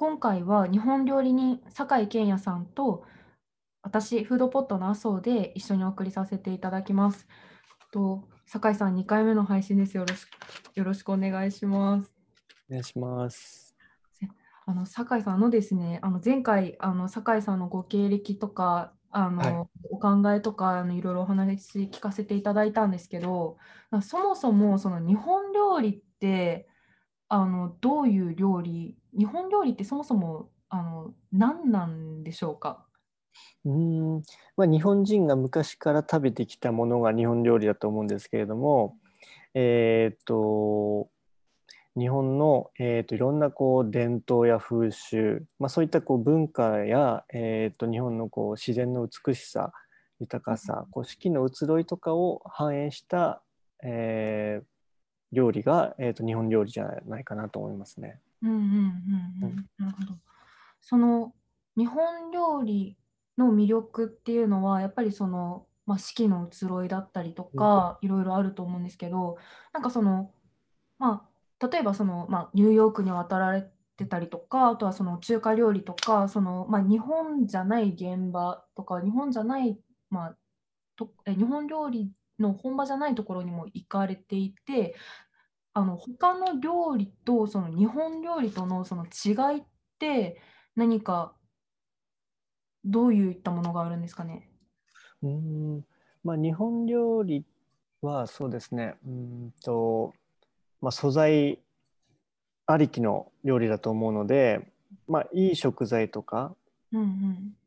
今回は日本料理人酒井健也さんと私フードポットの麻生で一緒にお送りさせていただきます。と酒井さん2回目の配信ですよろしくよろしくお願いします。お願いします。あの酒井さんあのですねあの前回あの酒井さんのご経歴とかあの、はいお考えとかあのいろいろお話聞かせていただいたんですけどなそもそもその日本料理ってあのどういう料理日本料理ってそもそもあの何なんでしょうか？うーん、まあ、日本人が昔から食べてきたものが日本料理だと思うんですけれども、えーっと日本の、えーっといろんなこう伝統や風習、まあ、そういったこう文化や、えーっと日本のこう自然の美しさ豊かさ、こう四季の移ろいとかを反映した、えー料理が、えーっと日本料理じゃないかなと思いますね。うんうんうんうん。なるほど。その日本料理の魅力っていうのはやっぱりその、まあ、四季の移ろいだったりとか、いろいろあると思うんですけどなんかそのまあ例えばその、まあ、ニューヨークに渡られてたりとかあとはその中華料理とかその、まあ、日本じゃない現場とか日本じゃない、まあ、とえ日本料理の本場じゃないところにも行かれていてあの他の料理とその日本料理とのその違いって何かどういったものがあるんですかね？うーん。まあ、日本料理はそうですね。うーんと、まあ、素材ありきの料理だと思うので、まあ、いい食材とか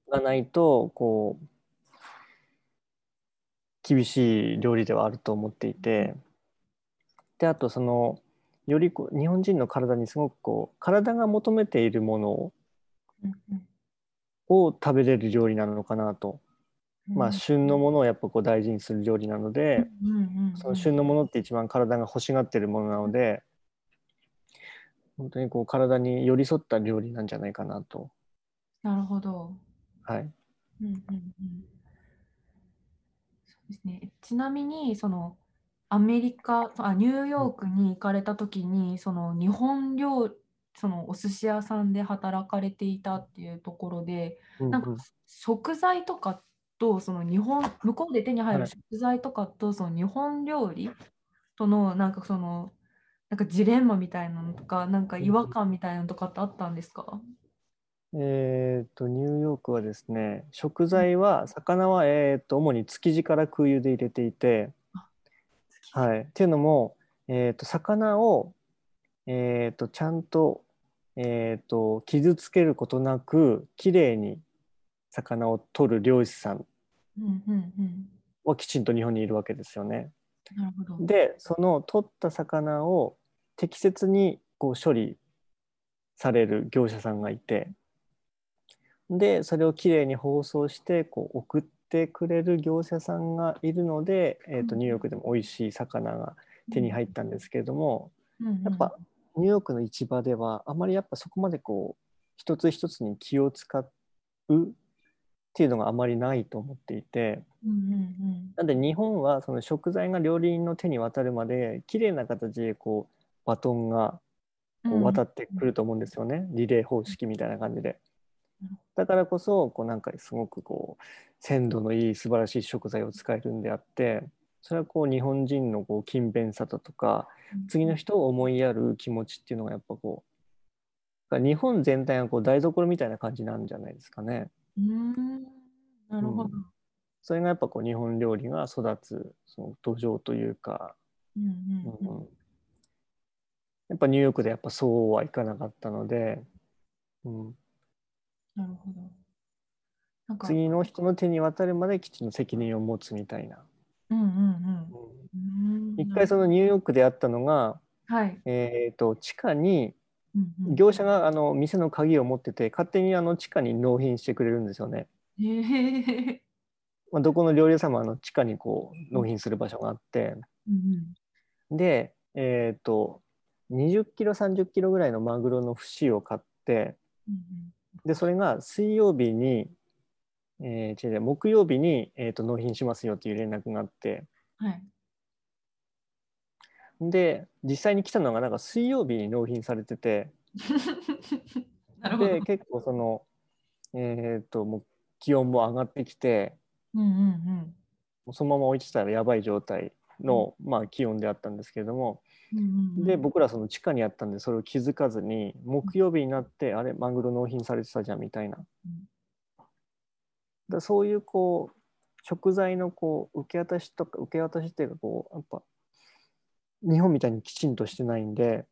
がないとこう厳しい料理ではあると思っていてであとそのよりこう日本人の体にすごくこう体が求めているものをを食べれる料理なのかなと、まあ、うん旬のものをやっぱこう大事にする料理なので、その旬のものって一番体が欲しがってるものなので本当にこう体に寄り添った料理なんじゃないかなと。なるほど。はい、うんうんうんですね、ちなみにそのアメリカあニューヨークに行かれた時にその日本料そのお寿司屋さんで働かれていたっていうところでなんかうん。うん食材とかとその日本向こうで手に入るはい。食材とかとその日本料理とのなんかそのなんかジレンマみたいなのとかなんか違和感みたいなのとかってあったんですか？えー、とニューヨークはですね食材は魚は、えー、と主に築地から空輸で入れていて、はい、っていうのも、えー、と魚を、えー、とちゃんと,、えー、と傷つけることなくきれいに魚を取る漁師さんうんうんうんはきちんと日本にいるわけですよね。なるほど。でその取った魚を適切にこう処理される業者さんがいてでそれをきれいに包装してこう送ってくれる業者さんがいるので、えー、とうん。ニューヨークでも美味しい魚が手に入ったんですけれども、やっぱニューヨークの市場ではあまりやっぱそこまでこう一つ一つに気を使うっていうのがあまりないと思っていて。なんで日本はその食材が料理人の手に渡るまで綺麗な形でこうバトンがうん。こう渡ってくると思うんですよね、リレー方式みたいな感じで。うん。だからこそこうなんかすごくこう鮮度のいい素晴らしい食材を使えるんであってそれはこう日本人のこう勤勉さだとかうん。次の人を思いやる気持ちっていうのがやっぱこう日本全体がこう台所みたいな感じなんじゃないですかね。うーん。なるほど。それがやっぱこう日本料理が育つその土壌というか、うんうんうん。うん。やっぱニューヨークでやっぱそうはいかなかったので、うん、なるほど。なんか、次の人の手に渡るまできちんと責任を持つみたいな。うんうんうんうんうーん。一回そのニューヨークであったのが、はい。えー、と地下にうんうん業者があの店の鍵を持ってて勝手にあの地下に納品してくれるんですよね。へえ。まあ、どこの料理屋さんもあの地下にこう納品する場所があってうんうんで、えー、と20キロ30キロぐらいのマグロの節を買ってうんでそれが水曜日に、えー違う木曜日に、えー、と納品しますよっていう連絡があってうんはい。で実際に来たのがなんか水曜日に納品されてて なるほど。で結構そのえっ、ともう気温も上がってきてうんうんもうそのまま置いてたらやばい状態の、まあ、気温であったんですけれども、うんうんうん。で僕らその地下にあったんでそれを気づかずに木曜日になってあれマグロ納品されてたじゃんみたいな。うんだそういうこう食材のこう受け渡しとか受け渡しっていうかこうやっぱ日本みたいにきちんとしてないんで。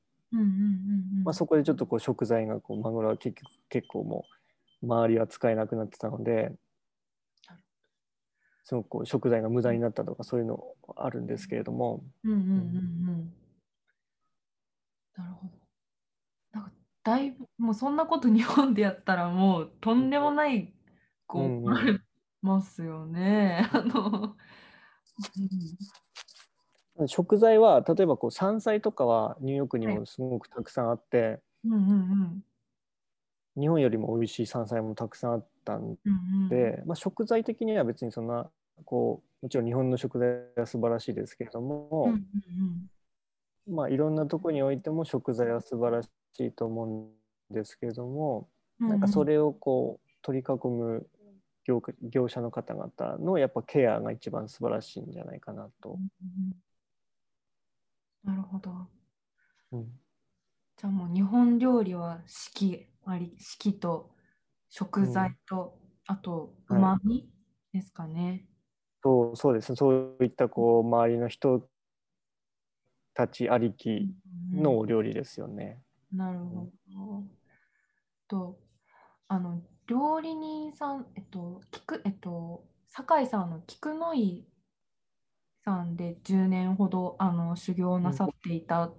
まあ、そこでちょっとこう食材がこうマグロは結局結構もう周りは使えなくなってたのですごくこう食材が無駄になったとかそういうのあるんですけれども、うんうんうんうん。なるほど。なんかだいぶもうそんなこと日本でやったらもうとんでもないこう、うんますよね。あの、食材は例えばこう山菜とかはニューヨークにもすごくたくさんあって、うんうんうん日本よりも美味しい山菜もたくさんあったんうんうん。で、まあ、食材的には別にそんなこうもちろん日本の食材は素晴らしいですけれども、うんうんまあ、いろんなとこにおいても食材は素晴らしいと思うんですけれども、うん。なんかそれをこう取り囲む業業者の方々のやっぱケアが一番素晴らしいんじゃないかなと。うんうんなるほど。うんじゃあもう日本料理は四季あり四季と食材と、あとうはいまみですかね。そうそうですねそういったこう周りの人たちありきうんのお料理ですよね。なるほど。と、あの、料理人さん、えっと、菊、えっと、酒井さんの菊の井さんで10年ほどあの修行なさっていた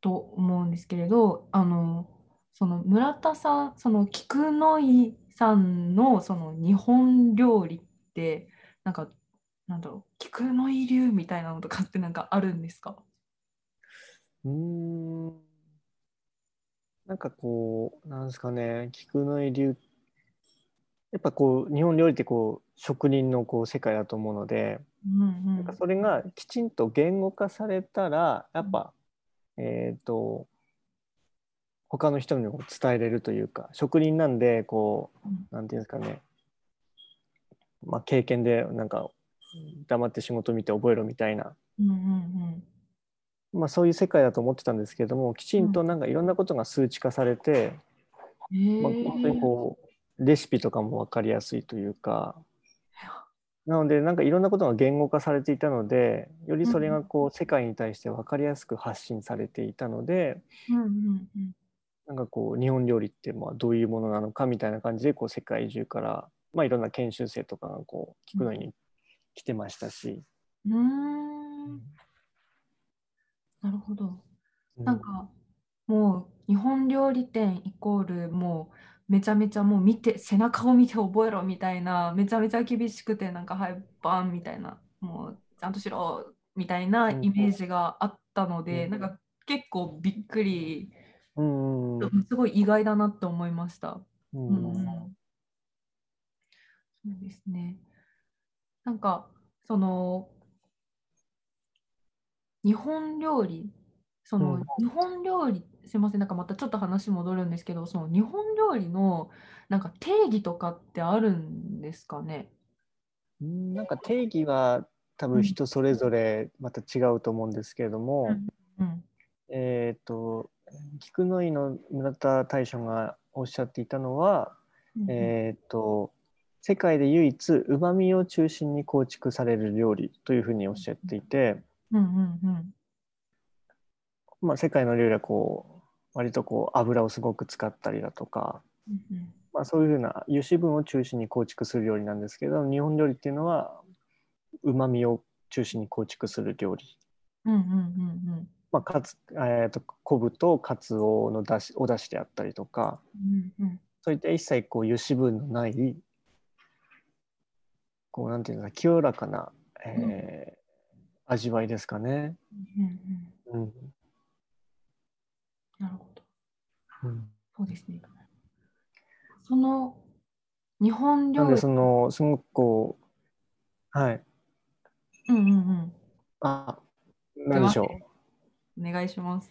と思うんですけれど、あの、その村田さん、その菊の井さんのその日本料理って、なんか、なんだろう、菊の井流みたいなのとかってなんかあるんですか？うーん。なんかこうなんですかね。菊の井流。やっぱこう日本料理ってこう職人のこう世界だと思うので、うんうん。なんかそれがきちんと言語化されたらやっぱ、えっ、と他の人にも伝えれるというか職人なんでこううん。なんていうんですかね、まあ、経験でなんか黙って仕事見て覚えろみたいな、うんうんまあ、そういう世界だと思ってたんですけどもきちんとなんかいろんなことが数値化されて、うん。へまあ、本当にこうレシピとかも分かりやすいというか。なのでなんかいろんなことが言語化されていたのでよりそれがこう世界に対して分かりやすく発信されていたのでうんうんうん。なんかこう日本料理ってまあどういうものなのかみたいな感じでこう世界中から、まあ、いろんな研修生とかがこう聞くのに来てましたし。うーんなるほど。うんなんかもう日本料理店イコールもうめちゃめちゃもう見て背中を見て覚えろみたいなめちゃめちゃ厳しくてなんかはいバンみたいなもうちゃんとしろみたいなうんイメージがあったので、うんなんか結構びっくり、うんうんすごい意外だなって思いました。うんうんうんそうですね。なんか、その、日本料理、その、うん日本料理、すいません、なんかまたちょっと話戻るんですけど、その日本料理のなんか定義とかってあるんですかね？うんなんか定義は多分人それぞれまた違うと思うんですけれども、うん。えっ、と菊の井の村田大将がおっしゃっていたのは、うんえっ、と世界で唯一うまみを中心に構築される料理というふうにおっしゃっていて、うんうんうん。まあ、世界の料理はこう割とこう油をすごく使ったりだとか、うんうん。まあ、そういうふうな油脂分を中心に構築する料理なんですけど日本料理っていうのはうまみを中心に構築する料理、うんうんうんまあ、かつ、えー、と昆布とかつおのだしお出汁であったりとかうんうん。そういった一切こう油脂分のないこうなんていうのかな清らかな、えー味わいですかね。うんうんうんなるほど。うんそうですね。その日本料理なんでそのすごくこうはいうんうんうん。あ何でしょうお願いします。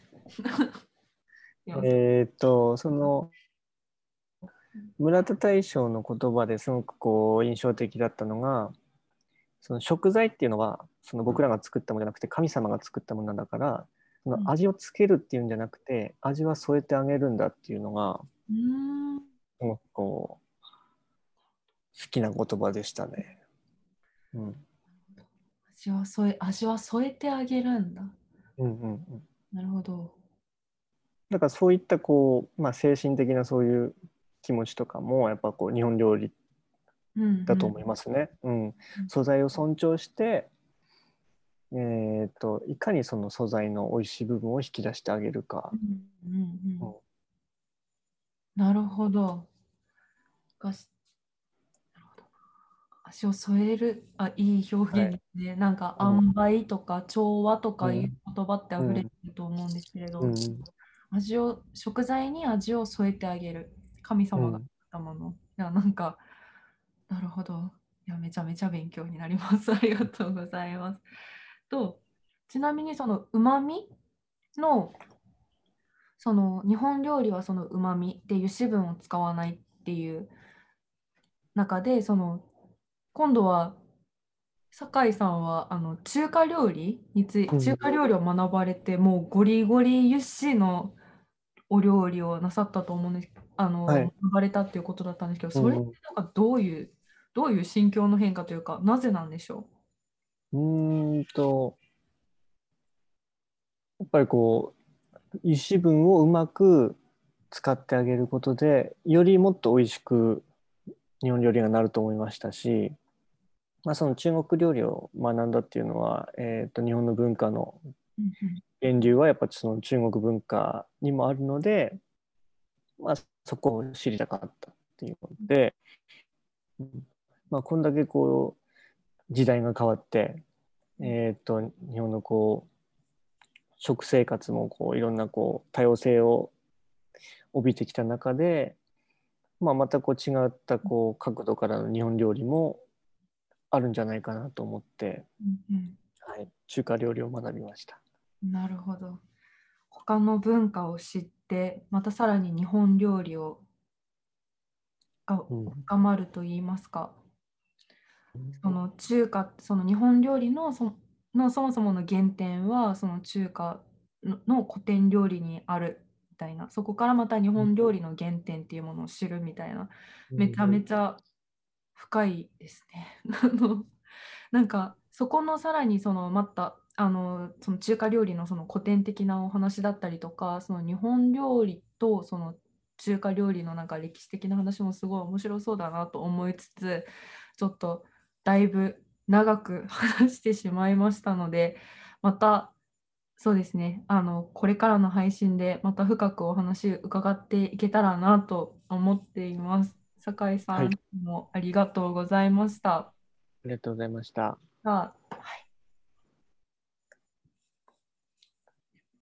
えーっとその村田大将の言葉ですごくこう印象的だったのがその食材っていうのはその僕らが作ったものじゃなくて神様が作ったものだからその味をつけるっていうんじゃなくて味は添えてあげるんだっていうのがうんすごくこう好きな言葉でしたね。うん味は添え味は添えてあげるんだ。うんうんうん、なるほど。だからそういったこう、まあ、精神的なそういう気持ちとかもやっぱこう日本料理うんだと思いますね。うん。素材を尊重して、えー、といかにその素材の美味しい部分を引き出してあげるか。う。んうんうんうん。なるほど。がしなるほど。足を添える、あ、いい表現ですね。なんか、うん。塩梅とか調和とかいううん言葉って溢れてると思うんですけれど、うん。味を、食材に味を添えてあげる。神様がたもの。いや、なんか、なるほど。いや、めちゃめちゃ勉強になります。ありがとうございます。と、ちなみにそのうまみの、その日本料理はそのうまみで油脂分を使わないっていう中で、その今度は酒井さんはあの中華料理についうん中華料理を学ばれて、もうゴリゴリ油脂のお料理をなさったと思うんですあの、はい。学ばれたっていうことだったんですけど、うんうん。それってなんかどういうどういう心境の変化というか、なぜなんでしょう？ーんとやっぱりこう油脂分をうまく使ってあげることでよりもっと美味しく日本料理がなると思いましたし、まあ、その中国料理を学んだっていうのは、えー、と日本の文化のう、うん。源流はやっぱその中国文化にもあるので、まあ、そこを知りたかったっていうので、うんまあ、こんだけこう時代が変わって、えー、と日本のこう食生活もこういろんなこう多様性を帯びてきた中で、まあ、またこう違ったこう角度からの日本料理もあるんじゃないかなと思って、うんうんはい、中華料理を学びました。なるほど。他の文化を知って、またさらに日本料理をがうん。深まると言いますか、その中華、その日本料理のそのそもそもの原点は、その中華のの古典料理にあるみたいな、そこからまた日本料理の原点っていうものを知るみたいな、めちゃめちゃ深いですね。なんかそこのさらにそのまたあのその中華料理のその古典的なお話だったりとかその日本料理とその中華料理のなんか歴史的な話もすごい面白そうだなと思いつつちょっとだいぶ長く 話してしまいましたのでまたそうですねあのこれからの配信でまた深くお話伺っていけたらなと思っています。酒井さんはいもありがとうございました。ありがとうございました。さあ